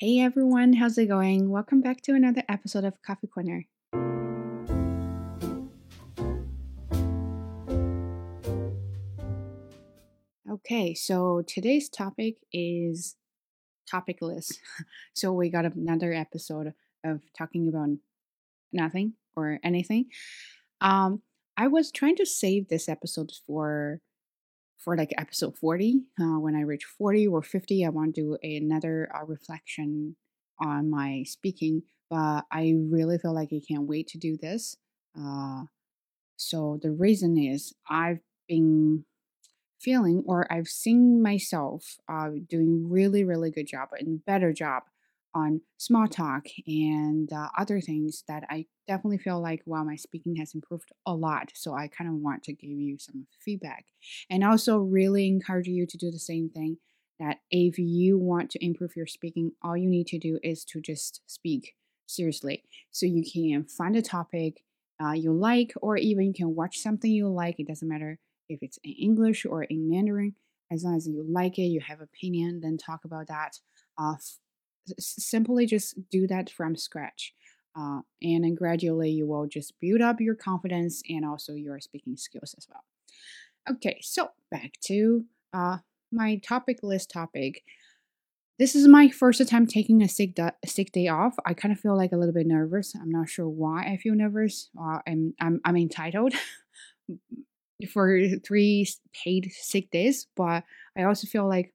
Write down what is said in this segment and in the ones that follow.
Hey everyone, how's it going? Welcome back to another episode of Coffee Corner. Okay, so today's topic is topicless. So we got another episode of talking about nothing or anything. Um, I was trying to save this episode for for like episode 40 uh, when i reach 40 or 50 i want to do another uh, reflection on my speaking but i really feel like i can't wait to do this uh, so the reason is i've been feeling or i've seen myself uh, doing really really good job and better job on small talk and uh, other things that I definitely feel like, well, my speaking has improved a lot. So I kind of want to give you some feedback and also really encourage you to do the same thing. That if you want to improve your speaking, all you need to do is to just speak seriously. So you can find a topic uh, you like, or even you can watch something you like. It doesn't matter if it's in English or in Mandarin. As long as you like it, you have opinion, then talk about that. Uh, simply just do that from scratch. Uh, and then gradually you will just build up your confidence and also your speaking skills as well. Okay, so back to uh, my topic list topic. This is my first time taking a sick, da- sick day off. I kind of feel like a little bit nervous. I'm not sure why I feel nervous. Uh, I'm, I'm, I'm entitled for three paid sick days, but I also feel like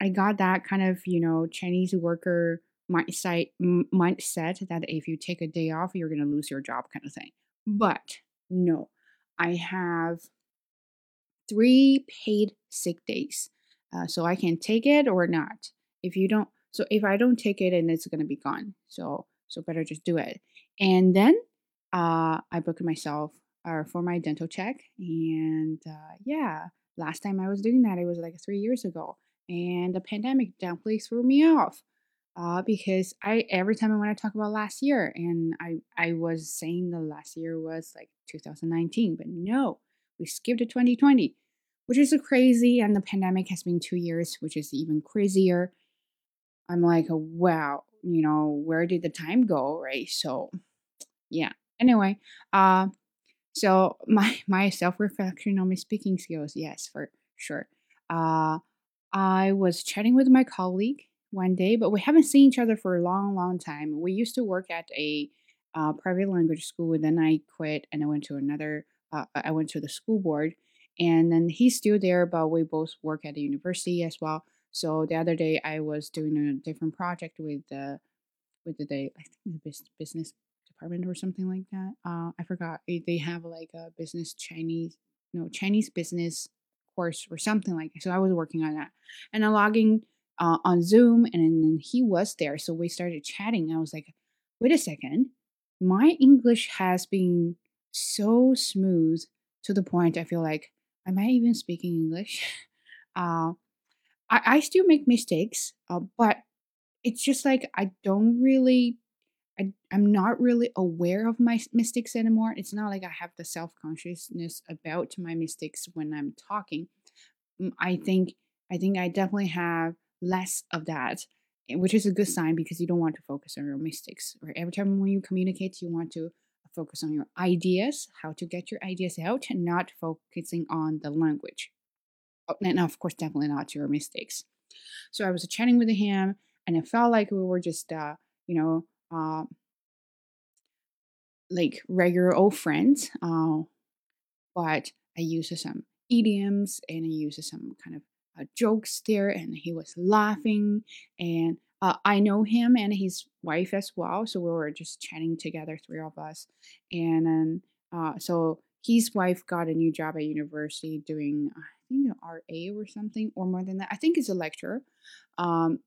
I got that kind of, you know, Chinese worker mindset mindset that if you take a day off, you're going to lose your job kind of thing. But no, I have three paid sick days. Uh, so I can take it or not. If you don't, so if I don't take it, and it's going to be gone. So, so better just do it. And then uh, I booked myself uh, for my dental check. And uh, yeah, last time I was doing that, it was like three years ago and the pandemic definitely threw me off uh, because I every time I want to talk about last year, and I I was saying the last year was like 2019, but no, we skipped to 2020, which is crazy, and the pandemic has been two years, which is even crazier. I'm like, wow, you know, where did the time go, right? So, yeah. Anyway, uh, so my my self reflection on my speaking skills, yes, for sure. Uh, I was chatting with my colleague one day, but we haven't seen each other for a long, long time. We used to work at a uh, private language school, and then I quit and I went to another. Uh, I went to the school board, and then he's still there, but we both work at the university as well. So the other day, I was doing a different project with the with the I think the business department or something like that. Uh, I forgot. They have like a business Chinese, no Chinese business course or something like that. So I was working on that. And I'm logging uh, on Zoom and then he was there. So we started chatting. I was like, wait a second. My English has been so smooth to the point I feel like, am I even speaking English? Uh, I, I still make mistakes, uh, but it's just like I don't really I, I'm not really aware of my mistakes anymore. It's not like I have the self consciousness about my mistakes when I'm talking. Mm, I think I think I definitely have less of that, eh, which is a good sign because you don't want to focus on your mistakes. Or every time when you communicate, you want to focus on your ideas, how to get your ideas out, and not focusing on the language. Oh, and of course, definitely not your mistakes. So I was chatting with him, and it felt like we were just, uh, you know, uh, like regular old friends. Uh, but I used some idioms and I used some kind of uh, jokes there, and he was laughing. And uh, I know him and his wife as well, so we were just chatting together, three of us. And then, uh, so his wife got a new job at university doing, I think, an RA or something, or more than that. I think it's a lecturer. Um,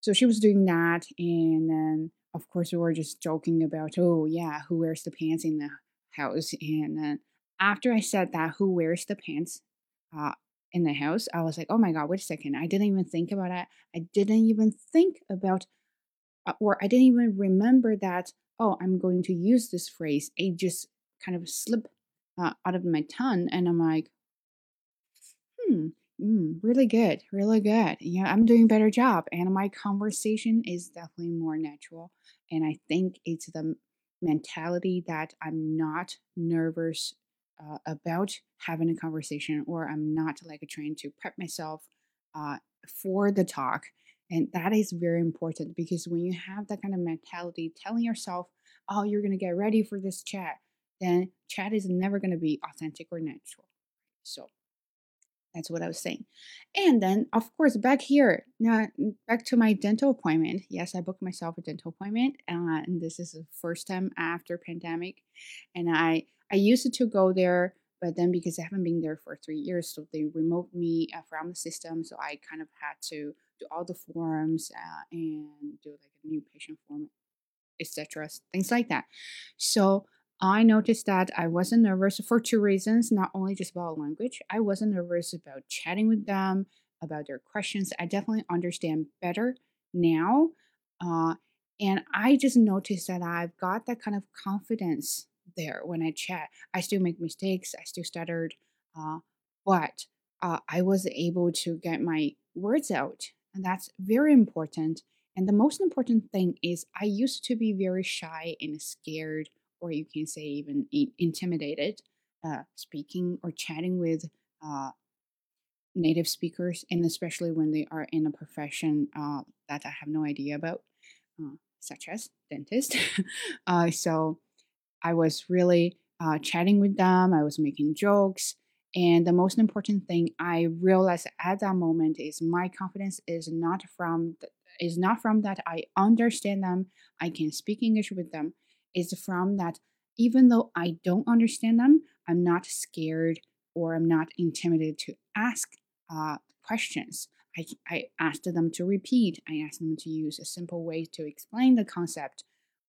so she was doing that, and then of course, we were just joking about, oh, yeah, who wears the pants in the house? And after I said that, who wears the pants uh, in the house, I was like, oh my God, wait a second. I didn't even think about that. I didn't even think about, uh, or I didn't even remember that, oh, I'm going to use this phrase. It just kind of slipped uh, out of my tongue. And I'm like, hmm, mm, really good, really good. Yeah, I'm doing better job, and my conversation is definitely more natural. And I think it's the mentality that I'm not nervous uh, about having a conversation, or I'm not like trying to prep myself uh, for the talk. And that is very important because when you have that kind of mentality, telling yourself, oh, you're going to get ready for this chat, then chat is never going to be authentic or natural. So that's what I was saying. And then, of course, back here, now back to my dental appointment. Yes, I booked myself a dental appointment, uh, and this is the first time after pandemic. And I I used to go there, but then because I haven't been there for three years, so they removed me uh, from the system. So I kind of had to do all the forms uh, and do like a new patient form, etc. Things like that. So I noticed that I wasn't nervous for two reasons, not only just about language. I wasn't nervous about chatting with them, about their questions. I definitely understand better now. Uh, and I just noticed that I've got that kind of confidence there when I chat. I still make mistakes, I still stuttered, uh, but uh, I was able to get my words out. And that's very important. And the most important thing is, I used to be very shy and scared or you can say even intimidated uh, speaking or chatting with uh, native speakers, and especially when they are in a profession uh, that I have no idea about, uh, such as dentist. Uh, so I was really uh, chatting with them, I was making jokes. And the most important thing I realized at that moment is my confidence is not from the, is not from that I understand them, I can speak English with them, is from that even though I don't understand them, I'm not scared or I'm not intimidated to ask uh, questions. I, I asked them to repeat, I asked them to use a simple way to explain the concept,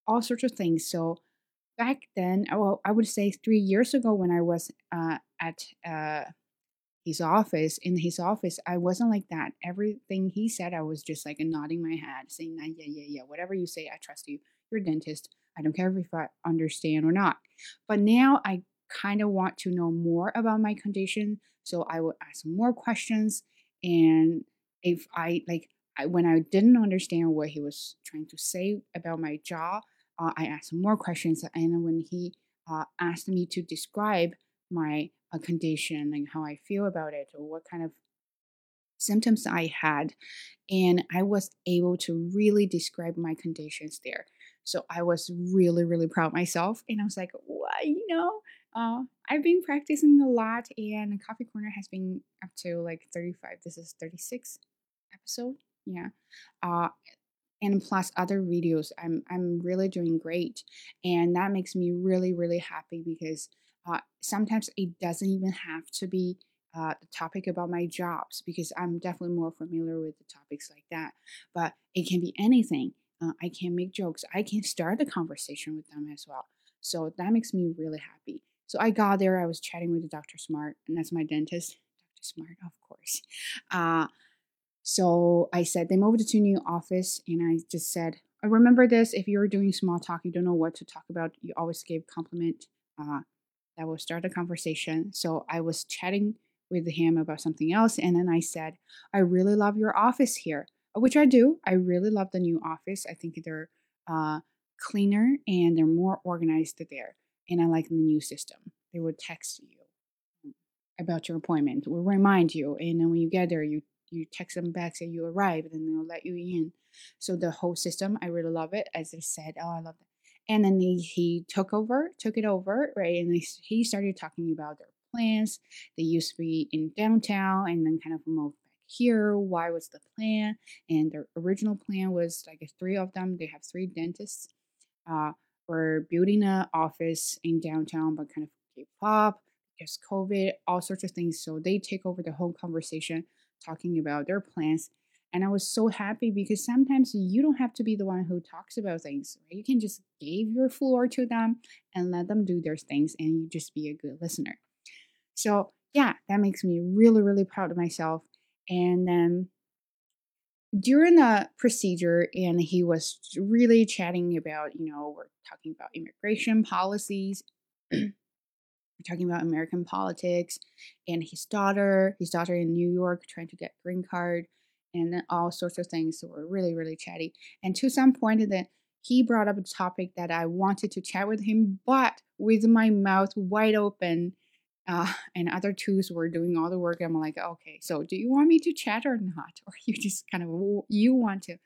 all sorts of things. So back then, well, I would say three years ago when I was uh, at uh, his office, in his office, I wasn't like that. Everything he said, I was just like nodding my head, saying yeah, yeah, yeah, whatever you say, I trust you. You're a dentist. I don't care if I understand or not. But now I kind of want to know more about my condition. So I will ask more questions. And if I like, I, when I didn't understand what he was trying to say about my jaw, uh, I asked more questions. And when he uh, asked me to describe my uh, condition, and how I feel about it, or what kind of symptoms I had, and I was able to really describe my conditions there. So I was really, really proud myself. And I was like, what, you know, uh, I've been practicing a lot and Coffee Corner has been up to like 35. This is 36 episode. Yeah. Uh, and plus other videos. I'm, I'm really doing great. And that makes me really, really happy because uh, sometimes it doesn't even have to be uh, the topic about my jobs because I'm definitely more familiar with the topics like that. But it can be anything. Uh, I can make jokes. I can start the conversation with them as well. So that makes me really happy. So I got there. I was chatting with the Dr. Smart, and that's my dentist, Dr. Smart, of course. Uh, so I said they moved to a new office, and I just said, I remember this. If you're doing small talk, you don't know what to talk about. You always give compliment. Uh, that will start a conversation. So I was chatting with him about something else, and then I said, I really love your office here which I do. I really love the new office. I think they're uh, cleaner and they're more organized there. And I like the new system. They would text you about your appointment, will remind you, and then when you get there, you you text them back say you arrived, and they'll let you in. So the whole system, I really love it. As I said, oh, I love it. And then he, he took over, took it over, right? And he started talking about their plans. They used to be in downtown and then kind of moved here why was the plan and their original plan was like three of them they have three dentists uh were building an office in downtown but kind of gave up because covid all sorts of things. So they take over the whole conversation talking about their plans and i was so happy because sometimes you don't have to be the one who talks about things right? You can just give your floor to them and let them do their things and you just be a good listener. So yeah that makes me really really proud of myself and then during the procedure, and he was really chatting about, you know, we're talking about immigration policies. We're talking about American politics and his daughter, his daughter in New York trying to get green card and then all sorts of things. So we're really, really chatty. And to some point that he brought up a topic that I wanted to chat with him, but with my mouth wide open. Uh, and other twos were doing all the work. I'm like, okay, so do you want me to chat or not, or you just kind of you want to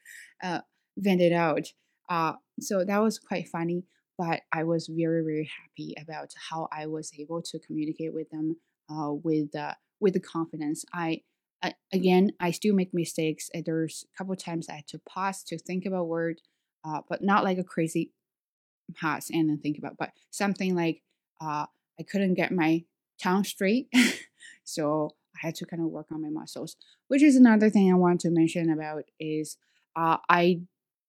uh, vent it out? Uh, so that was quite funny, but I was very very happy about how I was able to communicate with them uh, with uh, with the confidence. I again, I still make mistakes. There's a couple times I had to pause to think about word, uh, but not like a crazy pause and then think about, but something like I couldn't get my tongue straight, so I had to kind of work on my muscles. Which is another thing I want to mention about is uh, I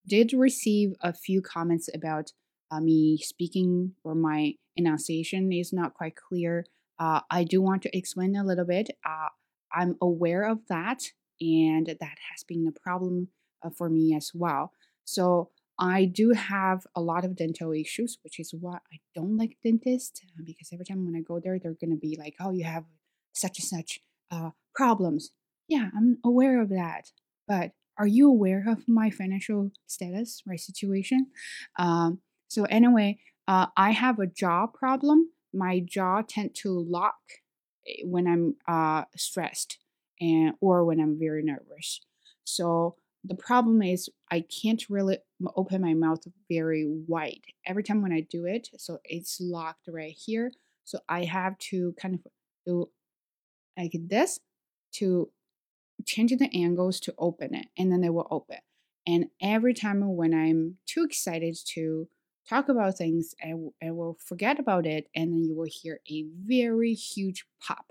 did receive a few comments about uh, me speaking or my enunciation is not quite clear. Uh, I do want to explain a little bit. Uh, I'm aware of that, and that has been a problem uh, for me as well. So I do have a lot of dental issues, which is why I don't like dentists uh, because every time when I go there, they're gonna be like, "Oh, you have such and such uh, problems." Yeah, I'm aware of that, but are you aware of my financial status, my situation? Um, so anyway, uh, I have a jaw problem. My jaw tend to lock Eh, when I'm uh, stressed and or when I'm very nervous. So the problem is I can't really open my mouth very wide every time when I do it. So it's locked right here. So I have to kind of do like this to change the angles to open it, and then it will open. And every time when I'm too excited to talk about things and will forget about it and then you will hear a very huge pop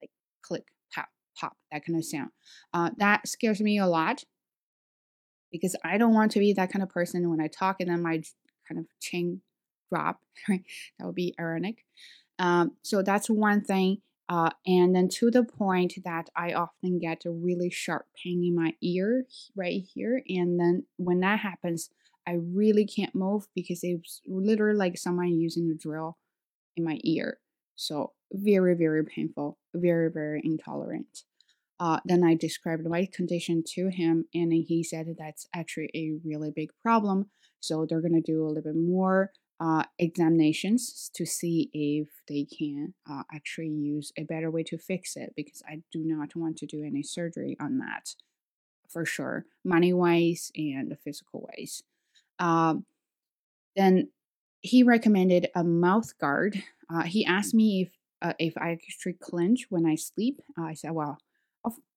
like click pop pop that kind of sound uh, that scares me a lot because i don't want to be that kind of person when i talk and then my kind of chain drop that would be ironic um, so that's one thing uh, and then to the point that I often get a really sharp pain in my ear right here. And then when that happens, I really can't move because it's literally like someone using a drill in my ear. So very, very painful, very, very intolerant. Uh, then I described my condition to him, and he said that's actually a really big problem. So they're gonna do a little bit more uh, examinations to see if they can uh, actually use a better way to fix it because I do not want to do any surgery on that for sure, money wise and physical wise. Um, then he recommended a mouth guard. Uh, he asked me if uh, if I actually clench when I sleep. Uh, I said, well,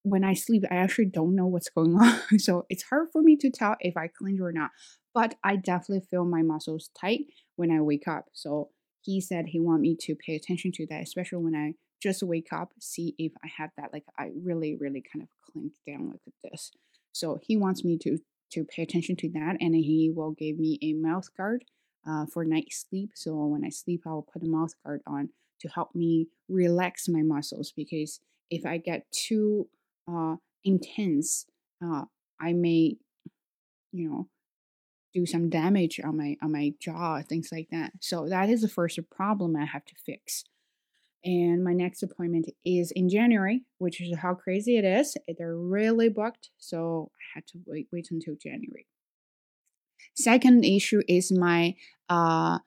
when I sleep, I actually don't know what's going on, so it's hard for me to tell if I clench or not. But I definitely feel my muscles tight when I wake up. So he said he want me to pay attention to that, especially when I just wake up, see if I have that like I really, really kind of clench down like this. So he wants me to to pay attention to that and he will give me a mouth guard uh, for night sleep so when i sleep i'll put a mouth guard on to help me relax my muscles because if i get too uh, intense uh, i may you know do some damage on my on my jaw things like that so that is the first problem i have to fix and my next appointment is in January, which is how crazy it is. They're really booked, so I had to wait wait until January. Second issue is my uh,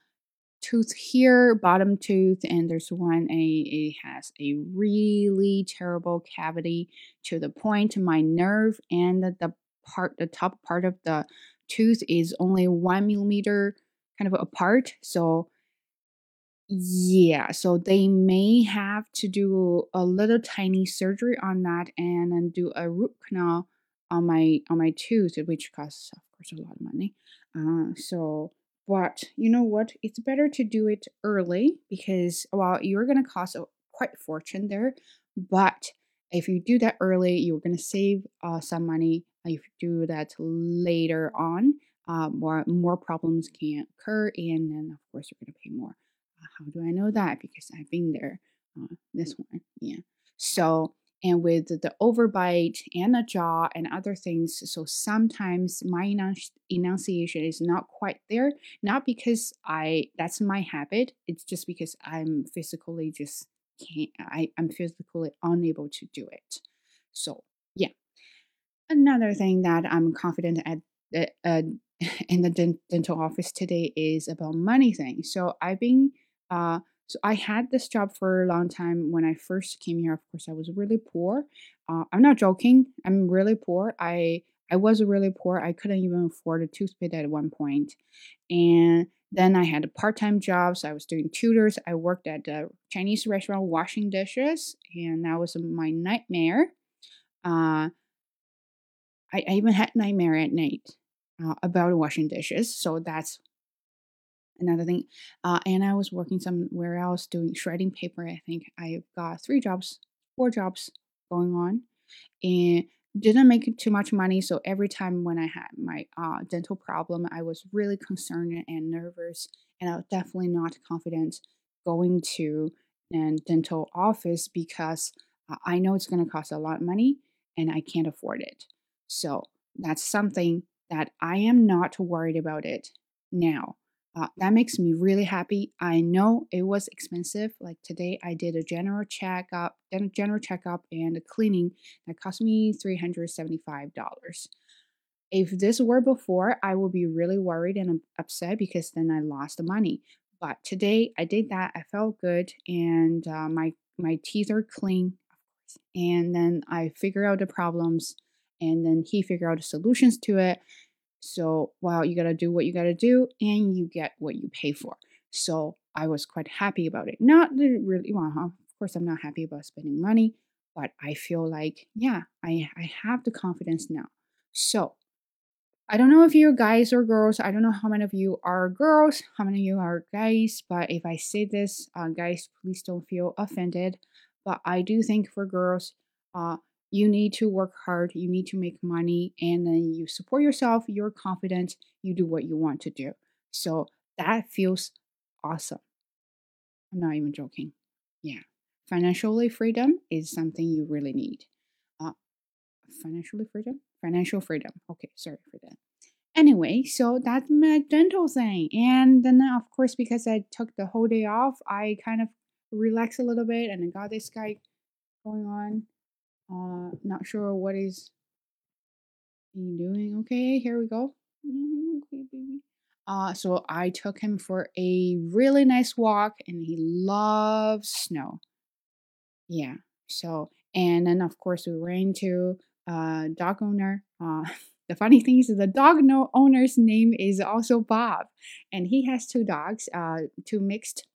tooth here, bottom tooth, and there's one a it has a really terrible cavity to the point my nerve and the, part the top part of the tooth is only one millimeter kind of apart, so yeah, so they may have to do a little tiny surgery on that and then do a root canal on my on my tooth, which costs of course a lot of money. Uh, so, but you know what? It's better to do it early because well, you're gonna cost a quite fortune there, but if you do that early, you're gonna save uh, some money. If you do that later on, uh, more more problems can occur, and then of course you're gonna pay more. How do I know that? Because I've been there. Uh, this one, yeah. So and with the overbite and the jaw and other things. So sometimes my enunciation is not quite there, not because I that's my habit. It's just because I'm physically just can't. I, I'm physically unable to do it. So yeah. Another thing that I'm confident at uh, in the dental office today is about money thing. So I've been uh so I had this job for a long time. When I first came here, of course, I was really poor. Uh, I'm not joking. I'm really poor. I I was really poor. I couldn't even afford a toothpick at one point. and then I had a part-time jobs. I was doing tutors. I worked at a Chinese restaurant washing dishes, and that was my nightmare. Uh, I, I even had nightmare at night uh, about washing dishes. So that's another thing. Uh, and I was working somewhere else doing shredding paper. I think I've got three jobs, four jobs going on, and didn't make too much money. So every time when I had my uh, dental problem, I was really concerned and nervous, and I was definitely not confident going to a dental office because uh, I know it's going to cost a lot of money and I can't afford it. So that's something that I am not worried about it now. Uh, that makes me really happy. I know it was expensive. Like today, I did a general checkup, general checkup and a cleaning that cost me three hundred seventy-five dollars. If this were before, I would be really worried and upset because then I lost the money. But today, I did that. I felt good, and uh, my my teeth are clean. And then I figure out the problems, and then he figure out the solutions to it so, well, you got to do what you got to do and you get what you pay for. So, I was quite happy about it. Not really, well, of course, I'm not happy about spending money, but I feel like, yeah, I, I have the confidence now. So, I don't know if you're guys or girls. I don't know how many of you are girls, how many of you are guys. But if I say this, uh, guys, please don't feel offended. But I do think for girls, uh, you need to work hard, you need to make money, and then you support yourself, you're confident, you do what you want to do. So that feels awesome. I'm not even joking. Yeah. Financially freedom is something you really need. Uh, financially freedom? Financial freedom. Okay, sorry for that. Anyway, so that's my dental thing. And then, of course, because I took the whole day off, I kind of relaxed a little bit and I got this guy going on. Uh, not sure what is he doing. Okay, here we go. Okay, baby. Uh, so I took him for a really nice walk, and he loves snow. Yeah. So and then of course we ran to uh dog owner. Uh, the funny thing is the dog owner's name is also Bob, and he has two dogs. Uh, two mixed,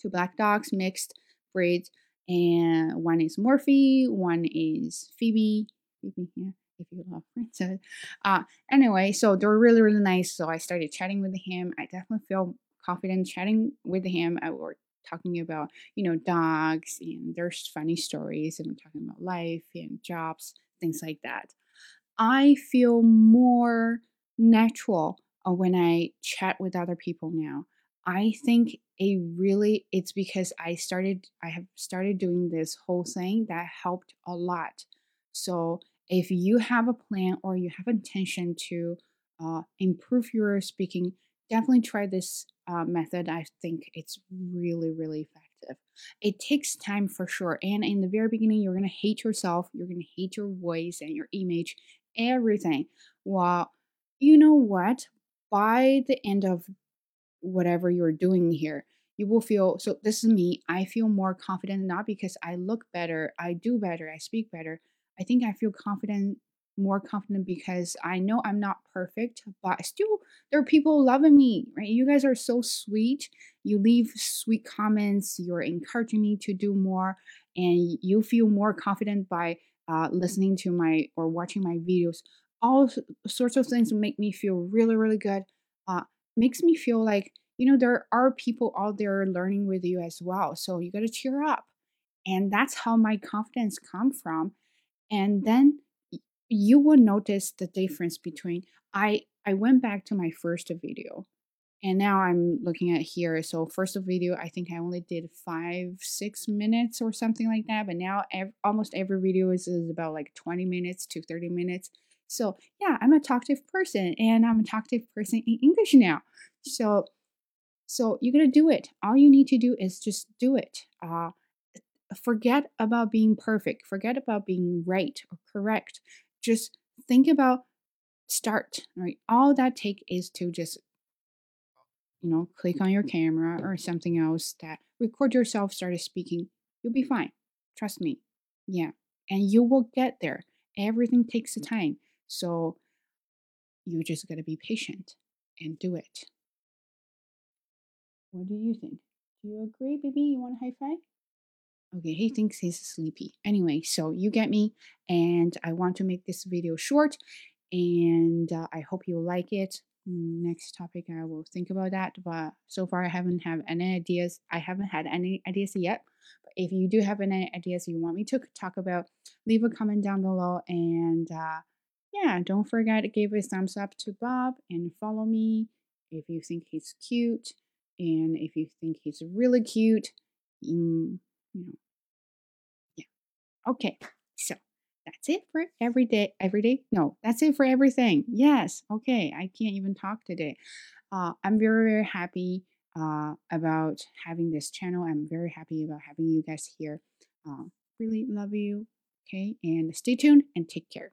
two black dogs, mixed breeds and one is Morphe, one is Phoebe. Phoebe, yeah, if you love princess. Uh, anyway, so they're really, really nice. So I started chatting with him. I definitely feel confident chatting with him. I were talking about, you know, dogs and there's funny stories and we're talking about life and jobs, things like that. I feel more natural uh, when I chat with other people now. I think it really it's because I started I have started doing this whole thing that helped a lot. So if you have a plan or you have intention to uh, improve your speaking, definitely try this uh, method. I think it's really really effective. It takes time for sure, and in the very beginning, you're gonna hate yourself. You're gonna hate your voice and your image, everything. Well, you know what? By the end of whatever you're doing here you will feel so this is me i feel more confident not because i look better i do better i speak better. I think i feel confident more confident because i know i'm not perfect but still there are people loving me right? You guys are so sweet. You leave sweet comments you're encouraging me to do more and you feel more confident by uh, listening to my or watching my videos. All sorts of things make me feel really really good. Uh, makes me feel like you know there are people out there learning with you as well so you got to cheer up and that's how my confidence come from and then you will notice the difference between i i went back to my first video and now I'm looking at here. So first video, I think I only did five, six minutes or something like that. But now ev almost every video is, is about like 20 minutes to 30 minutes. So yeah, I'm a talkative person and I'm a talkative person in English now. So, so you're going to do it. All you need to do is just do it. Uh, forget about being perfect. Forget about being right or correct. Just think about start, right? All that take is to just you know, click on your camera or something else that record yourself started speaking, you'll be fine. Trust me. Yeah. And you will get there. Everything takes a time. So you just got to be patient and do it. What do you think? Do you agree, baby? You want a high five? Okay, he thinks he's sleepy. Anyway, so you get me, and I want to make this video short, and uh, I hope you like it. Mm, next topic i will think about that but so far i haven't have any ideas i haven't had any ideas yet but if you do have any ideas you want me to talk about leave a comment down below and uh, yeah don't forget to give a thumbs up to bob and follow me if you think he's cute and if you think he's really cute mm, you know yeah okay so that's it for every day. Every day? No, that's it for everything. Yes. Okay. I can't even talk today. Uh, I'm very, very happy uh, about having this channel. I'm very happy about having you guys here. Uh, really love you. Okay. And stay tuned and take care.